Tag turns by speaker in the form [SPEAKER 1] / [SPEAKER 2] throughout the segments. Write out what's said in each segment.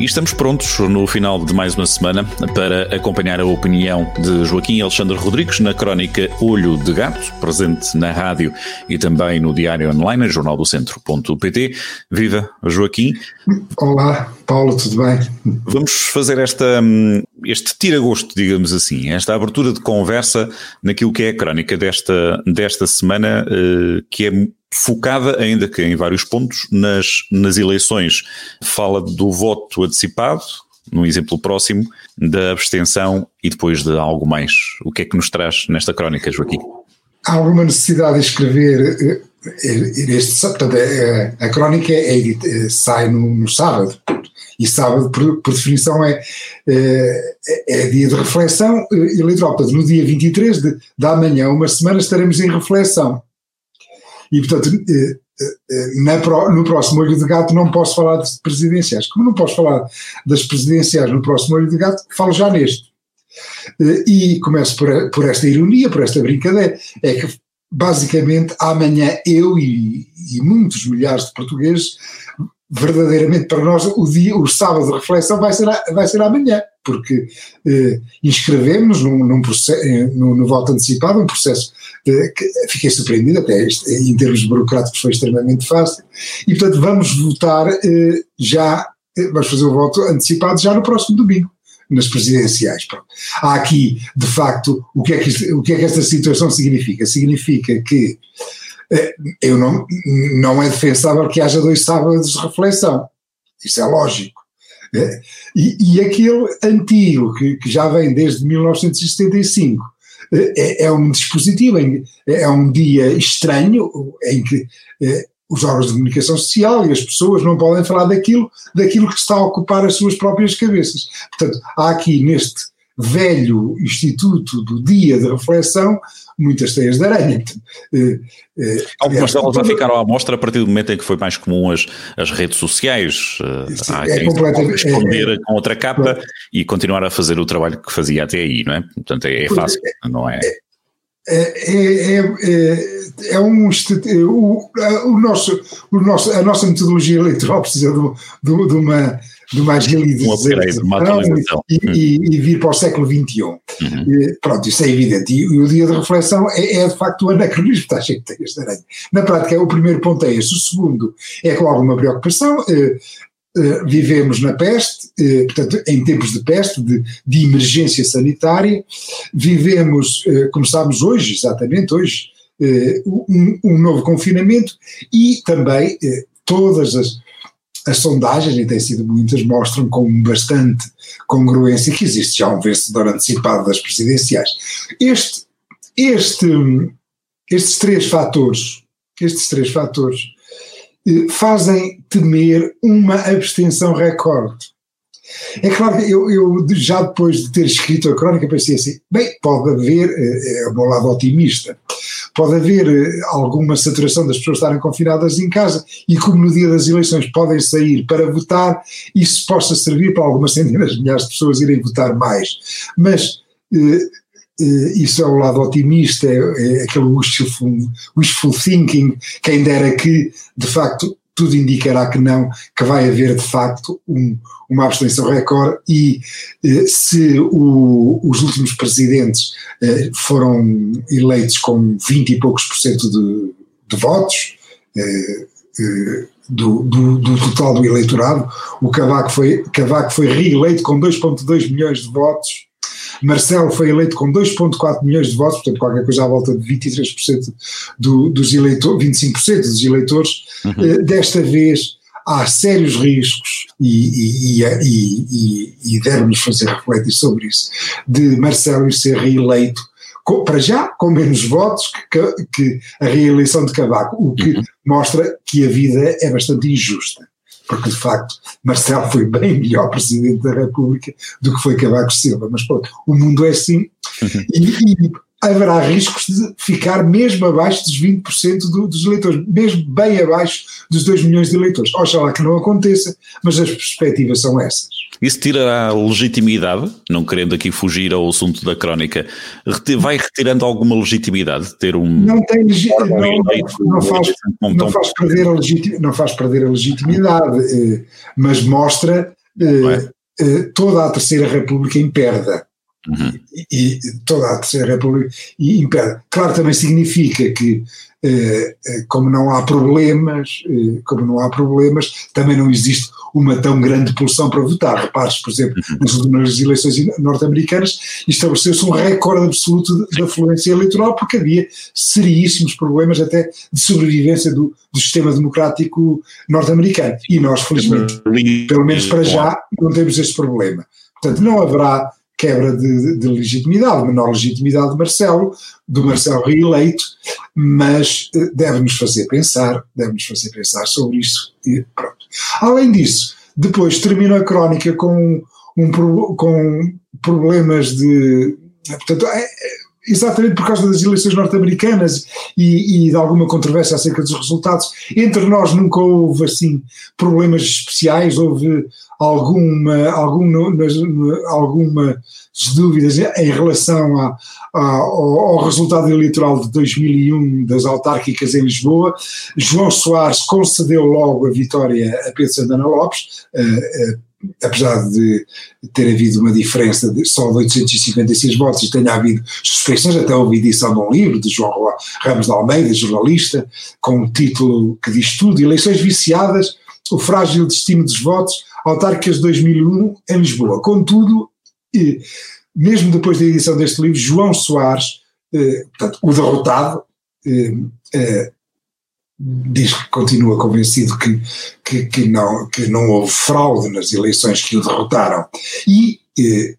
[SPEAKER 1] E estamos prontos no final de mais uma semana para acompanhar a opinião de Joaquim Alexandre Rodrigues na crónica Olho de Gato, presente na rádio e também no Diário Online, jornaldocentro.pt. Viva, Joaquim.
[SPEAKER 2] Olá, Paulo, tudo bem?
[SPEAKER 1] Vamos fazer esta, este tira-gosto, digamos assim, esta abertura de conversa naquilo que é a crónica desta, desta semana, eh, que é focada, ainda que em vários pontos, nas, nas eleições. Fala do voto antecipado, num exemplo próximo, da abstenção e depois de algo mais. O que é que nos traz nesta crónica, Joaquim?
[SPEAKER 2] Há alguma necessidade de escrever eh, este, portanto, a, a crónica é, é, sai no, no, sábado, e sábado, por, por definição, é, é, é, dia de reflexão eleitoral. Portanto, no dia 23 de, da manhã, uma semana, estaremos em reflexão. E, portanto, eh, eh, eh, no próximo Olho de Gato não posso falar de presidenciais. Como não posso falar das presidenciais no próximo Olho de Gato, falo já neste. E começo por, por esta ironia, por esta brincadeira, é que basicamente amanhã eu e, e muitos milhares de portugueses verdadeiramente para nós o dia, o sábado de reflexão vai ser, vai ser amanhã, porque eh, inscrevemos num, num eh, no, no, voto antecipado, um processo eh, que fiquei surpreendido, até este, em termos burocráticos foi extremamente fácil, e portanto vamos votar eh, já, eh, vamos fazer o voto antecipado já no próximo domingo nas presidenciais. Pronto. Há aqui, de facto, o que, é que, o que é que esta situação significa? Significa que eh, eu não, não é defensável que haja dois sábados de reflexão. Isso é lógico. Eh, e, e aquele antigo, que, que já vem desde 1975, eh, é, é um dispositivo, é um dia estranho em que os órgãos de comunicação social e as pessoas não podem falar daquilo, daquilo que está a ocupar as suas próprias cabeças. Portanto, há aqui neste velho instituto do dia de reflexão muitas teias de aranha.
[SPEAKER 1] Eh, eh, Algumas delas já ficaram à mostra a partir do momento em que foi mais comum as, as redes sociais.
[SPEAKER 2] Sim, há é completamente,
[SPEAKER 1] esconder é, com outra capa é, e continuar a fazer o trabalho que fazia até aí, não é? Portanto, é, é fácil, não é?
[SPEAKER 2] É, é, é, é um o, o, nosso, o nosso, a nossa metodologia eleitoral precisa de, de, de uma de uma agilização um e, e, e, vir para o século XXI. Uhum. pronto, isso é evidente. E, e, o dia de reflexão é, é de facto o anacronismo, está cheio de teias de aranha. Na prática, o primeiro ponto é este. O segundo é com alguma preocupação. Eh, eh, vivemos na peste, eh, portanto, em tempos de peste, de, de emergência sanitária. Vivemos, começámos hoje, exatamente hoje, um, um novo confinamento e também todas as as sondagens, e têm sido muitas, mostram com bastante congruência que existe já um vencedor antecipado das presidenciais. Este, este, estes três fatores, estes três fatores eh, fazem temer uma abstenção recorde. É claro que eu, eu, já depois de ter escrito a crónica pensei assim, bem, pode haver, é, é o meu lado otimista, pode haver eh, alguma saturação das pessoas estarem confinadas em casa e como no dia das eleições podem sair para votar, isso possa servir para algumas centenas de milhares de pessoas irem votar mais. Mas eh, eh, isso é o lado otimista, é, é aquele wishful, wishful thinking, quem dera que, de facto, tudo indicará que não, que vai haver de facto um, uma abstenção recorde e eh, se o, os últimos presidentes eh, foram eleitos com 20 e poucos por cento de, de votos eh, eh, do, do, do, total do eleitorado, o Cavaco foi, Cavaco foi reeleito com 2,2 milhões de votos Marcelo foi eleito com 2,4 milhões de votos, portanto, qualquer coisa à volta de 23% do, dos eleitores, 25% dos eleitores. Uhum. Uh, desta vez há sérios riscos, e, e, e, e deve-nos fazer refletir sobre isso, de Marcelo ser reeleito para já com menos votos que, que, a reeleição de Cavaco, o que uhum. mostra que a vida é bastante injusta porque de facto Marcelo foi bem melhor Presidente da República do que foi Cavaco Silva, mas pronto, o mundo é assim uhum. e, e, haverá riscos de ficar mesmo abaixo dos 20% do, dos eleitores, mesmo bem abaixo dos 2 milhões de eleitores. Oxalá que não aconteça, mas as perspectivas são essas.
[SPEAKER 1] Isso tirará legitimidade, não querendo aqui fugir ao assunto da crónica, vai retirando alguma legitimidade ter um.
[SPEAKER 2] Não tem legitimidade, não, não, faz, não, faz perder a não faz perder a legitimidade, eh, mas mostra é? Eh, toda a Terceira República em perda. Uhum. E, e, toda a Terceira República impede. Claro, também significa que, eh, eh, como não há problemas, eh, como não há problemas, também não existe uma tão grande pulsão para votar. Repares, por exemplo, uhum. nas eleições norte-americanas estabeleceu-se um recorde absoluto de afluência eleitoral porque havia seríssimos problemas até de sobrevivência do, do sistema democrático norte-americano. E nós, felizmente, pelo menos para já, não temos este problema. Portanto, não haverá quebra de, de, legitimidade, menor legitimidade de Marcelo, do Marcelo reeleito, mas eh, deve-nos fazer pensar, deve-nos fazer pensar sobre isso e pronto. Além disso, depois termina a crónica com, um, com problemas de. Portanto, é, é, exatamente por causa das eleições norte-americanas e, e, de alguma controvérsia acerca dos resultados. Entre nós nunca houve assim problemas especiais, houve alguma, alguma, algumas dúvidas em relação a, a, ao, ao, resultado eleitoral de 2001 das autárquicas em Lisboa. João Soares concedeu logo a vitória a Pedro Santana Lopes, uh, uh, apesar de ter havido uma diferença de só de 856 votos e tenha havido suspeições, até houve edição de um livro de João Ramos de Almeida, jornalista, com um título que diz tudo, Eleições Viciadas, o frágil destino dos votos, autárquicas de 2001 em Lisboa. Contudo, mesmo depois da edição deste livro, João Soares, eh, portanto, o derrotado, eh, eh, diz que continua convencido que, que, que, não, que não houve fraude nas eleições que o derrotaram. E eh,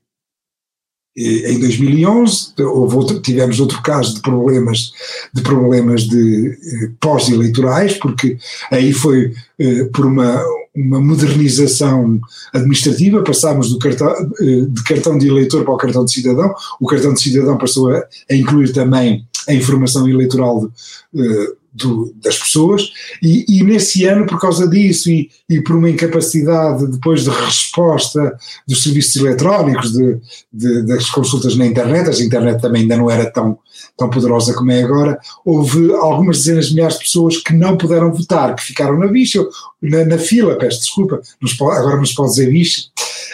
[SPEAKER 2] eh em 2011 houve outro, tivemos outro caso de problemas de problemas de eh, pós-eleitorais, porque aí foi eh, por uma, uma modernização administrativa, passámos do cartão, eh, de cartão de eleitor para o cartão de cidadão, o cartão de cidadão passou a, a incluir também a informação eleitoral de, eh, do, das pessoas, e, e, nesse ano, por causa disso e, e, por uma incapacidade depois de resposta dos serviços eletrónicos, de, de, das consultas na internet, a internet também ainda não era tão, tão poderosa como é agora, houve algumas dezenas de milhares de pessoas que não puderam votar, que ficaram na bicha, na, na fila, peço desculpa, nos, agora não se pode dizer bicha,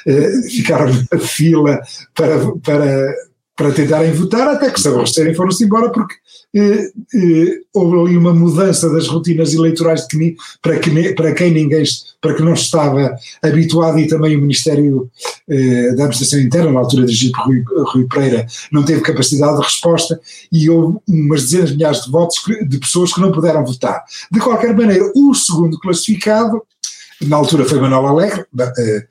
[SPEAKER 2] uh, ficaram na fila para, para para tentarem votar, até que se aborrecerem foram-se embora, porque eh, eh, houve ali uma mudança das rotinas eleitorais que, para, que, para quem ninguém, para que não estava habituado e também o Ministério eh, da Administração Interna, na altura dirigido por Rui, Rui Pereira, não teve capacidade de resposta e houve umas dezenas de milhares de votos de pessoas que não puderam votar. De qualquer maneira, o segundo classificado, na altura foi Manuel Alegre, eh,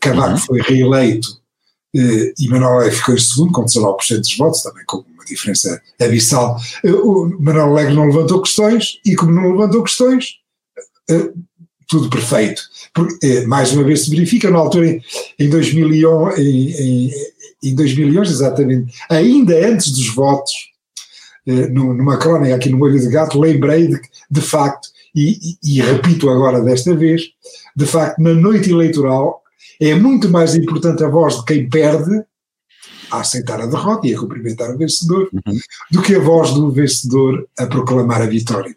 [SPEAKER 2] Cavaco uhum. foi reeleito eh, e Manuel ficou em segundo com 19% dos votos, também com uma diferença abissal. Eh, o Manuel Alegre não levantou questões e como não levantou questões, eh, tudo perfeito. Porque, mais uma vez se verifica, na altura em, 2011, em, em, em 2011, exatamente, ainda antes dos votos, numa crónica aqui no Olho de Gato, lembrei de, de facto, e, e, e repito agora desta vez, de facto, na noite eleitoral é muito mais importante a voz de quem perde a aceitar a derrota e a cumprimentar o vencedor, uhum. do que a voz do vencedor a proclamar a vitória.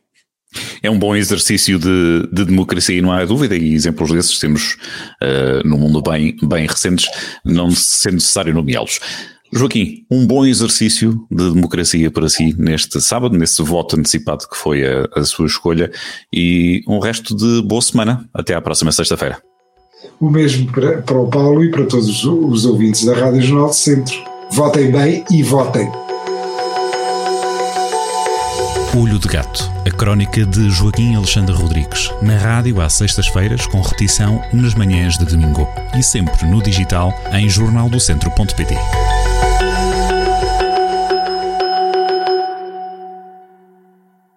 [SPEAKER 1] É um bom exercício de, de democracia, não há dúvida, e exemplos desses temos uh, no mundo bem, bem recentes, não sendo necessário nomeá-los. Joaquim, um bom exercício de democracia para si neste sábado, nesse voto antecipado que foi a, a sua escolha, e um resto de boa semana. Até à próxima sexta-feira.
[SPEAKER 2] O mesmo para, para o Paulo e para todos os ouvintes da Rádio Jornal de Centro. Votem bem e votem.
[SPEAKER 3] Olho de Gato, a crónica de Joaquim Alexandre Rodrigues, na rádio às sextas-feiras, com repetição nas manhãs de domingo e sempre no digital em jornaldocentro.pt.